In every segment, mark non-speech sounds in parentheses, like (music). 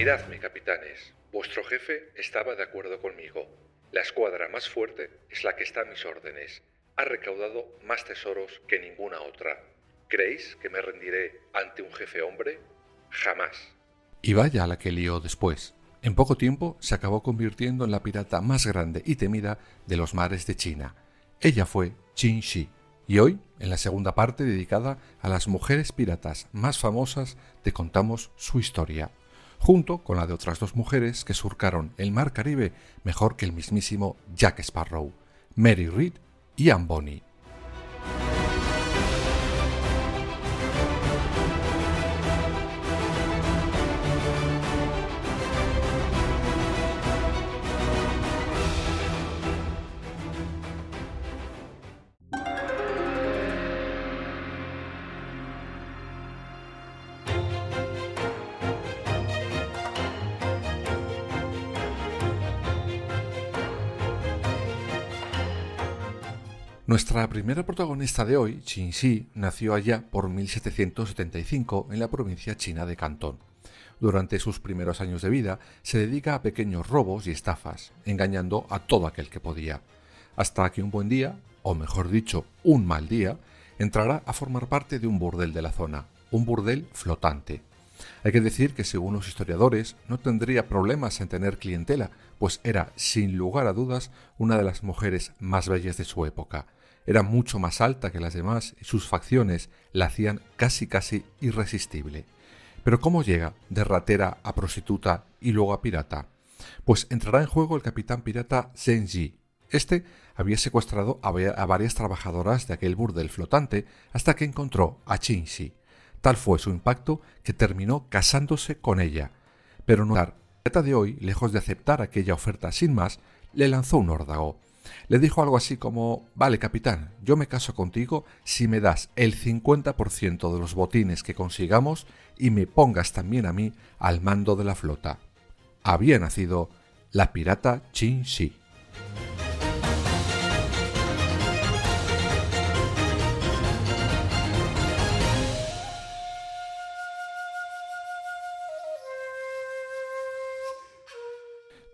Miradme, capitanes, vuestro jefe estaba de acuerdo conmigo. La escuadra más fuerte es la que está a mis órdenes. Ha recaudado más tesoros que ninguna otra. ¿Creéis que me rendiré ante un jefe hombre? Jamás. Y vaya la que lió después. En poco tiempo se acabó convirtiendo en la pirata más grande y temida de los mares de China. Ella fue Qin Shi. Y hoy, en la segunda parte dedicada a las mujeres piratas más famosas, te contamos su historia junto con la de otras dos mujeres que surcaron el mar Caribe mejor que el mismísimo Jack Sparrow, Mary Read y Anne Bonny. Nuestra primera protagonista de hoy, Qin Shi, nació allá por 1775 en la provincia china de Cantón. Durante sus primeros años de vida se dedica a pequeños robos y estafas, engañando a todo aquel que podía, hasta que un buen día, o mejor dicho, un mal día, entrará a formar parte de un burdel de la zona, un burdel flotante. Hay que decir que según los historiadores no tendría problemas en tener clientela, pues era, sin lugar a dudas, una de las mujeres más bellas de su época, era mucho más alta que las demás y sus facciones la hacían casi casi irresistible. Pero ¿cómo llega de ratera a prostituta y luego a pirata? Pues entrará en juego el capitán pirata Zenji. Este había secuestrado a, varias trabajadoras de aquel burdel flotante hasta que encontró a Qinxi. Tal fue su impacto que terminó casándose con ella. Pero no pirata de hoy, lejos de aceptar aquella oferta sin más, le lanzó un órdago le dijo algo así como, vale capitán, yo me caso contigo si me das el 50% de los botines que consigamos y me pongas también a mí al mando de la flota. Había nacido la pirata Chin Shi.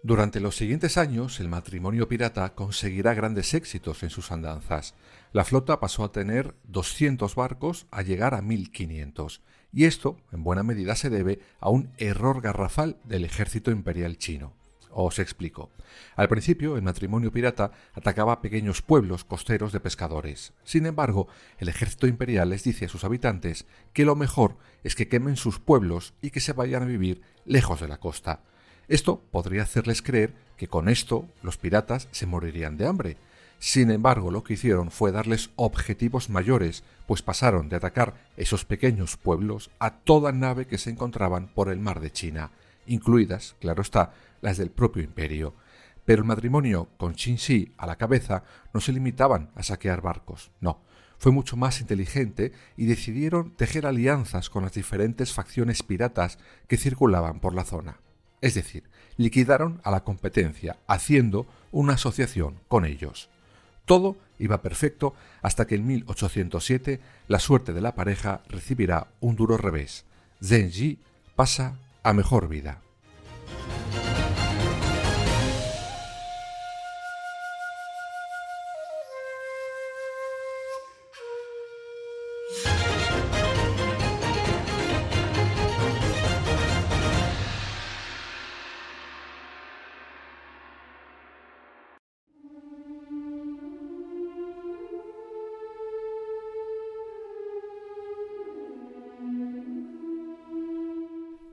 Durante los siguientes años, el matrimonio pirata conseguirá grandes éxitos en sus andanzas. La flota pasó a tener 200 barcos a llegar a 1500, y esto, en buena medida, se debe a un error garrafal del ejército imperial chino. Os explico. Al principio, el matrimonio pirata atacaba pequeños pueblos costeros de pescadores. Sin embargo, el ejército imperial les dice a sus habitantes que lo mejor es que quemen sus pueblos y que se vayan a vivir lejos de la costa. Esto podría hacerles creer que con esto los piratas se morirían de hambre. Sin embargo, lo que hicieron fue darles objetivos mayores, pues pasaron de atacar esos pequeños pueblos a toda nave que se encontraban por el mar de China, incluidas, claro está, las del propio imperio. Pero el matrimonio con Qin a la cabeza no se limitaban a saquear barcos, no, fue mucho más inteligente y decidieron tejer alianzas con las diferentes facciones piratas que circulaban por la zona es decir, liquidaron a la competencia haciendo una asociación con ellos. Todo iba perfecto hasta que en 1807 la suerte de la pareja recibirá un duro revés. Zenji pasa a mejor vida.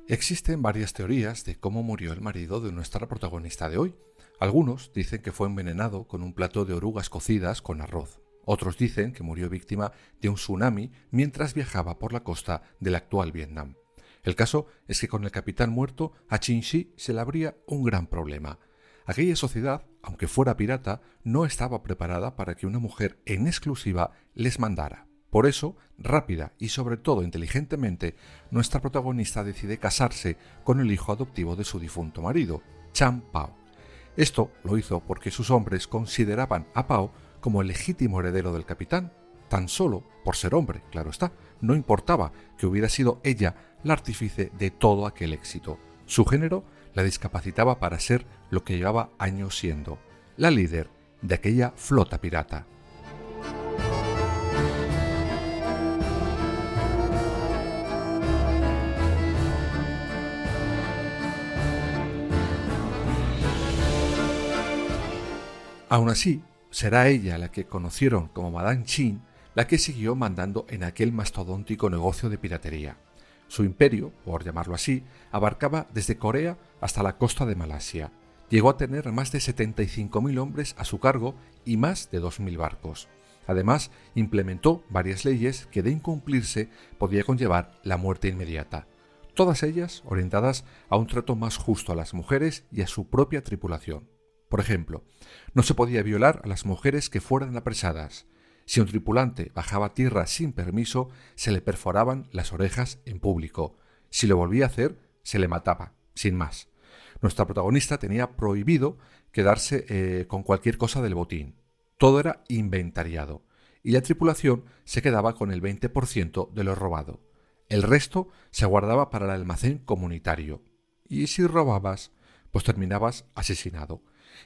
Existen varias teorías de cómo murió el marido de nuestra protagonista de hoy. Algunos dicen que fue envenenado con un plato de orugas cocidas con arroz. Otros dicen que murió víctima de un tsunami mientras viajaba por la costa del actual Vietnam. El caso es que con el capitán muerto a Shi se le abría un gran problema. Aquella sociedad, aunque fuera pirata, no estaba preparada para que una mujer en exclusiva les mandara. Por eso, rápida y sobre todo inteligentemente, nuestra protagonista decide casarse con el hijo adoptivo de su difunto marido, Chan Pao. Esto lo hizo porque sus hombres consideraban a Pao como el legítimo heredero del capitán, tan solo por ser hombre, claro está, no importaba que hubiera sido ella la artífice de todo aquel éxito. Su género la discapacitaba para ser lo que llevaba años siendo, la líder de aquella flota pirata. Aún así, será ella la que conocieron como Madame Chin la que siguió mandando en aquel mastodóntico negocio de piratería. Su imperio, por llamarlo así, abarcaba desde Corea hasta la costa de Malasia. Llegó a tener más de 75.000 hombres a su cargo y más de 2.000 barcos. Además, implementó varias leyes que de incumplirse podía conllevar la muerte inmediata, todas ellas orientadas a un trato más justo a las mujeres y a su propia tripulación. Por ejemplo, no se podía violar a las mujeres que fueran apresadas. Si un tripulante bajaba a tierra sin permiso, se le perforaban las orejas en público. Si lo volvía a hacer, se le mataba, sin más. Nuestra protagonista tenía prohibido quedarse eh, con cualquier cosa del botín. Todo era inventariado, y la tripulación se quedaba con el 20% de lo robado. El resto se guardaba para el almacén comunitario. Y si robabas, pues terminabas asesinado.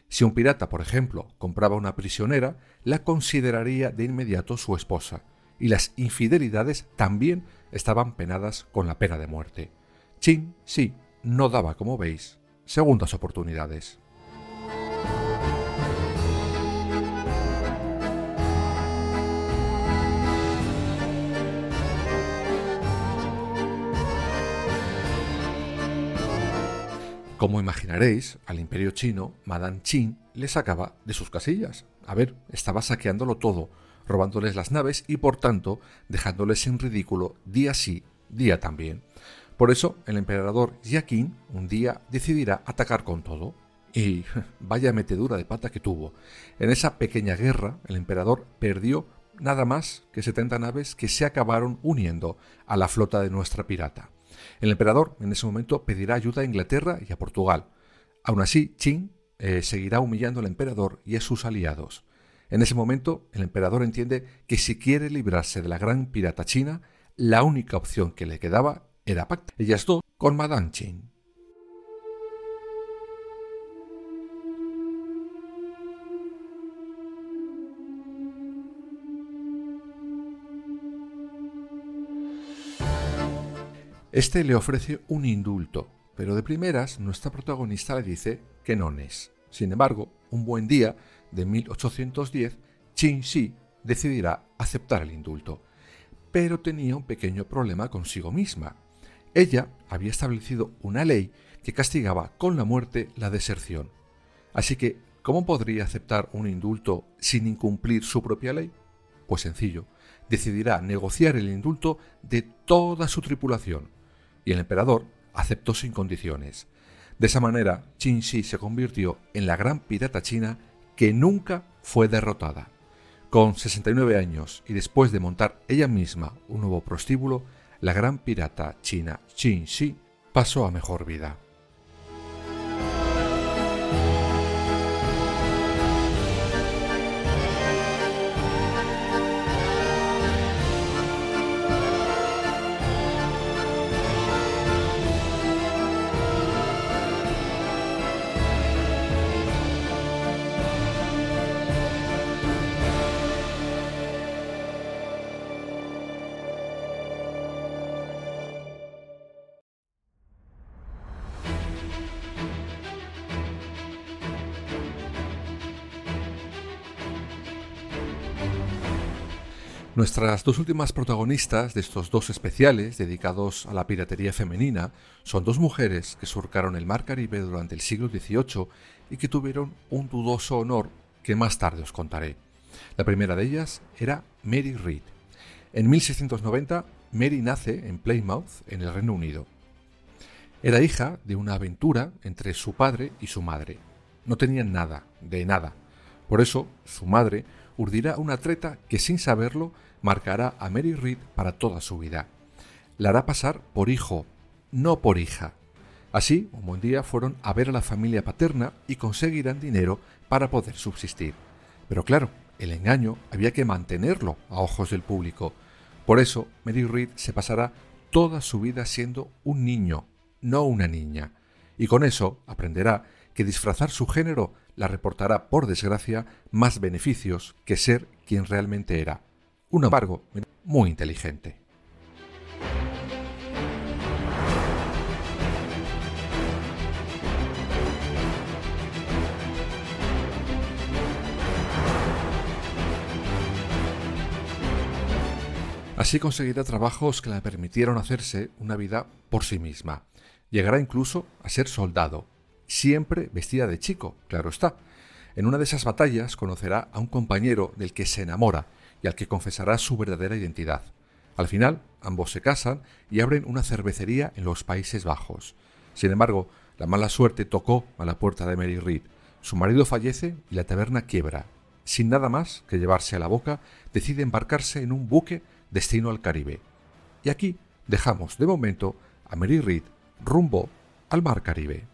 Si un pirata, por ejemplo, compraba una prisionera, la consideraría de inmediato su esposa, y las infidelidades también estaban penadas con la pena de muerte. Chin, sí, no daba, como veis, segundas oportunidades. Como imaginaréis, al imperio chino, Madame Qin le sacaba de sus casillas. A ver, estaba saqueándolo todo, robándoles las naves y por tanto dejándoles en ridículo día sí, día también. Por eso el emperador Yaquín un día decidirá atacar con todo. Y (laughs) vaya metedura de pata que tuvo. En esa pequeña guerra el emperador perdió nada más que 70 naves que se acabaron uniendo a la flota de nuestra pirata. El emperador en ese momento pedirá ayuda a Inglaterra y a Portugal. Aún así, Qin eh, seguirá humillando al emperador y a sus aliados. En ese momento, el emperador entiende que si quiere librarse de la gran pirata china, la única opción que le quedaba era pactar ellas dos con Madame. Este le ofrece un indulto, pero de primeras nuestra protagonista le dice que no es. Sin embargo, un buen día de 1810, Qin Shi decidirá aceptar el indulto, pero tenía un pequeño problema consigo misma. Ella había establecido una ley que castigaba con la muerte la deserción. Así que, ¿cómo podría aceptar un indulto sin incumplir su propia ley? Pues sencillo, decidirá negociar el indulto de toda su tripulación, y el emperador aceptó sin condiciones. De esa manera, Qin Shi se convirtió en la gran pirata china que nunca fue derrotada. Con 69 años y después de montar ella misma un nuevo prostíbulo, la gran pirata china Qin Shi pasó a mejor vida. Nuestras dos últimas protagonistas de estos dos especiales dedicados a la piratería femenina son dos mujeres que surcaron el mar Caribe durante el siglo XVIII y que tuvieron un dudoso honor que más tarde os contaré. La primera de ellas era Mary Read. En 1690, Mary nace en Plymouth, en el Reino Unido. Era hija de una aventura entre su padre y su madre. No tenían nada, de nada. Por eso, su madre urdirá una treta que sin saberlo marcará a Mary Read para toda su vida. La hará pasar por hijo, no por hija. Así, un buen día fueron a ver a la familia paterna y conseguirán dinero para poder subsistir. Pero claro, el engaño había que mantenerlo a ojos del público. Por eso, Mary Read se pasará toda su vida siendo un niño, no una niña. Y con eso aprenderá que disfrazar su género la reportará, por desgracia, más beneficios que ser quien realmente era. Un embargo muy inteligente. Así conseguirá trabajos que le permitieron hacerse una vida por sí misma. Llegará incluso a ser soldado, siempre vestida de chico, claro está. En una de esas batallas conocerá a un compañero del que se enamora y al que confesará su verdadera identidad. Al final, ambos se casan y abren una cervecería en los Países Bajos. Sin embargo, la mala suerte tocó a la puerta de Mary Read. Su marido fallece y la taberna quiebra. Sin nada más que llevarse a la boca, decide embarcarse en un buque destino al Caribe. Y aquí dejamos de momento a Mary Read rumbo al Mar Caribe.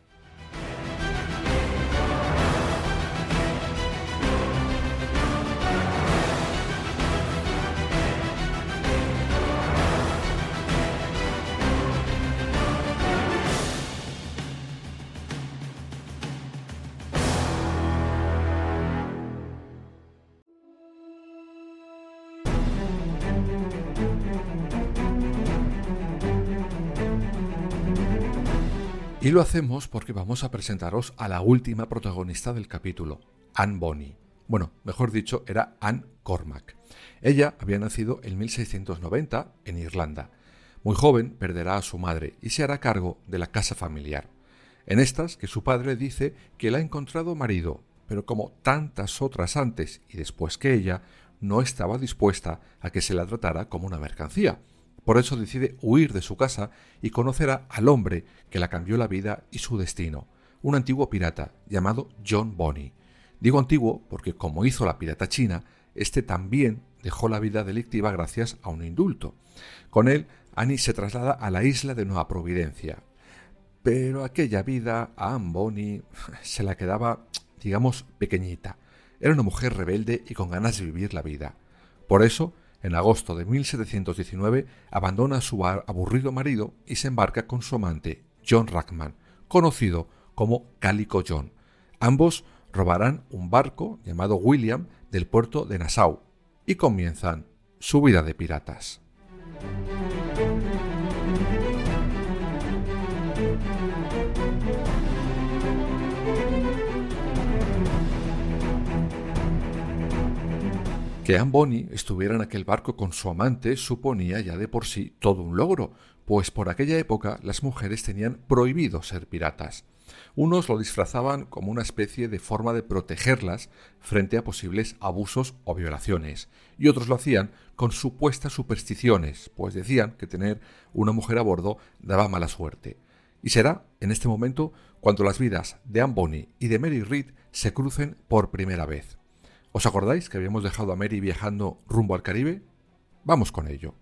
Y lo hacemos porque vamos a presentaros a la última protagonista del capítulo, Anne Bonny. Bueno, mejor dicho, era Anne Cormac. Ella había nacido en 1690 en Irlanda. Muy joven perderá a su madre y se hará cargo de la casa familiar. En estas que su padre dice que la ha encontrado marido, pero como tantas otras antes y después que ella, no estaba dispuesta a que se la tratara como una mercancía por eso decide huir de su casa y conocerá al hombre que la cambió la vida y su destino, un antiguo pirata llamado John Bonney. Digo antiguo porque, como hizo la pirata china, este también dejó la vida delictiva gracias a un indulto. Con él, Annie se traslada a la isla de Nueva Providencia. Pero aquella vida a Anne Bonny se la quedaba, digamos, pequeñita. Era una mujer rebelde y con ganas de vivir la vida. Por eso, en agosto de 1719 abandona a su aburrido marido y se embarca con su amante, John Rackman, conocido como Calico John. Ambos robarán un barco llamado William del puerto de Nassau y comienzan su vida de piratas. Que Anne estuviera en aquel barco con su amante suponía ya de por sí todo un logro, pues por aquella época las mujeres tenían prohibido ser piratas. Unos lo disfrazaban como una especie de forma de protegerlas frente a posibles abusos o violaciones, y otros lo hacían con supuestas supersticiones, pues decían que tener una mujer a bordo daba mala suerte. Y será en este momento cuando las vidas de Anne Bonny y de Mary Read se crucen por primera vez. ¿Os acordáis que habíamos dejado a Mary viajando rumbo al Caribe? Vamos con ello.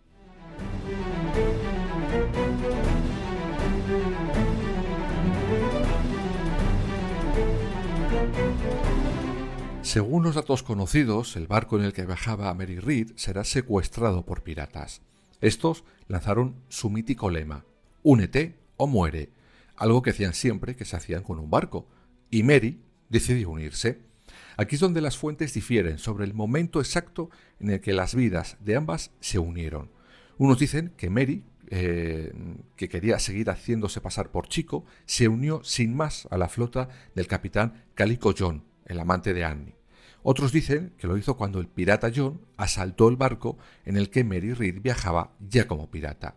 Según los datos conocidos, el barco en el que viajaba Mary Read será secuestrado por piratas. Estos lanzaron su mítico lema, únete o muere, algo que hacían siempre que se hacían con un barco, y Mary decidió unirse. Aquí es donde las fuentes difieren sobre el momento exacto en el que las vidas de ambas se unieron. Unos dicen que Mary, eh, que quería seguir haciéndose pasar por chico, se unió sin más a la flota del capitán Calico John, el amante de Annie. Otros dicen que lo hizo cuando el pirata John asaltó el barco en el que Mary Read viajaba ya como pirata.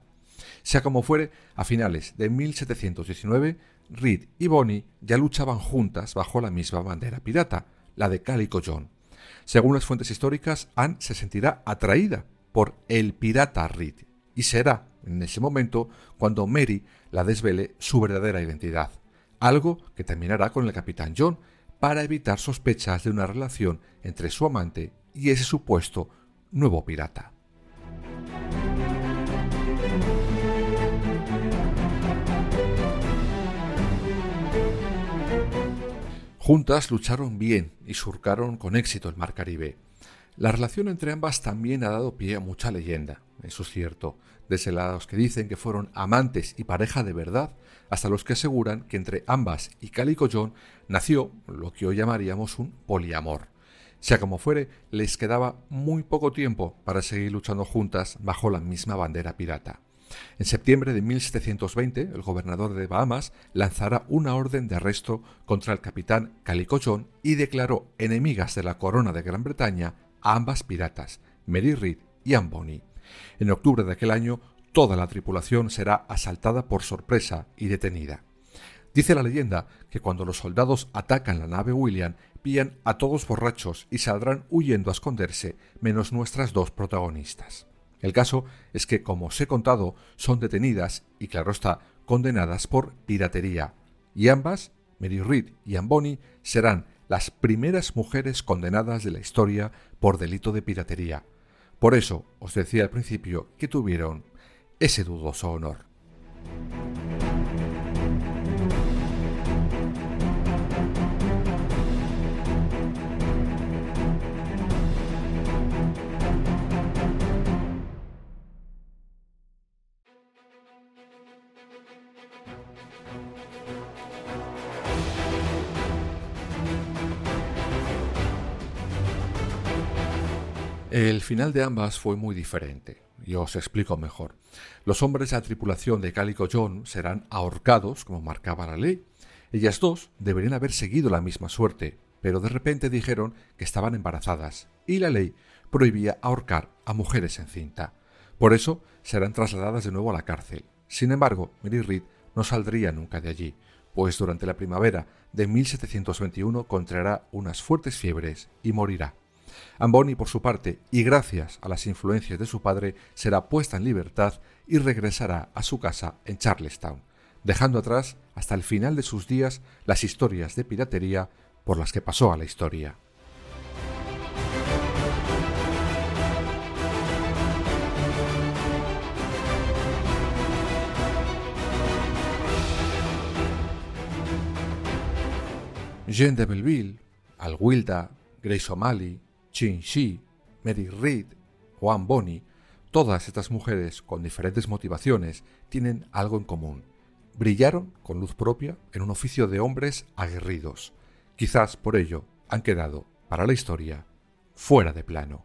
Sea como fuere, a finales de 1719, Reed y Bonnie ya luchaban juntas bajo la misma bandera pirata, la de Calico John. Según las fuentes históricas, Anne se sentirá atraída por el pirata Reed y será en ese momento cuando Mary la desvele su verdadera identidad, algo que terminará con el capitán John para evitar sospechas de una relación entre su amante y ese supuesto nuevo pirata. Juntas lucharon bien y surcaron con éxito el mar Caribe. La relación entre ambas también ha dado pie a mucha leyenda, eso es cierto, desde los que dicen que fueron amantes y pareja de verdad, hasta los que aseguran que entre ambas y Calico John nació lo que hoy llamaríamos un poliamor. Sea como fuere, les quedaba muy poco tiempo para seguir luchando juntas bajo la misma bandera pirata. En septiembre de 1720, el gobernador de Bahamas lanzará una orden de arresto contra el capitán Calico y declaró enemigas de la corona de Gran Bretaña a ambas piratas, Mary Read y Anne Bonny. En octubre de aquel año, toda la tripulación será asaltada por sorpresa y detenida. Dice la leyenda que cuando los soldados atacan la nave William, pillan a todos borrachos y saldrán huyendo a esconderse, menos nuestras dos protagonistas. El caso es que, como os he contado, son detenidas y, claro está, condenadas por piratería, y ambas, Mary Read y Anne serán las primeras mujeres condenadas de la historia por delito de piratería. Por eso os decía al principio que tuvieron ese dudoso honor. El final de ambas fue muy diferente, y os explico mejor. Los hombres de la tripulación de Cálico John serán ahorcados, como marcaba la ley. Ellas dos deberían haber seguido la misma suerte, pero de repente dijeron que estaban embarazadas, y la ley prohibía ahorcar a mujeres en cinta. Por eso serán trasladadas de nuevo a la cárcel. Sin embargo, Mary Read no saldría nunca de allí, pues durante la primavera de 1721 contraerá unas fuertes fiebres y morirá. Amboni, por su parte, y gracias a las influencias de su padre, será puesta en libertad y regresará a su casa en Charlestown, dejando atrás hasta el final de sus días las historias de piratería por las que pasó a la historia. Jean de Belleville, Grace O'Malley, Chin Shi, Mary Read, Juan Bonnie, todas estas mujeres con diferentes motivaciones tienen algo en común. Brillaron con luz propia en un oficio de hombres aguerridos. Quizás por ello han quedado, para la historia, fuera de plano.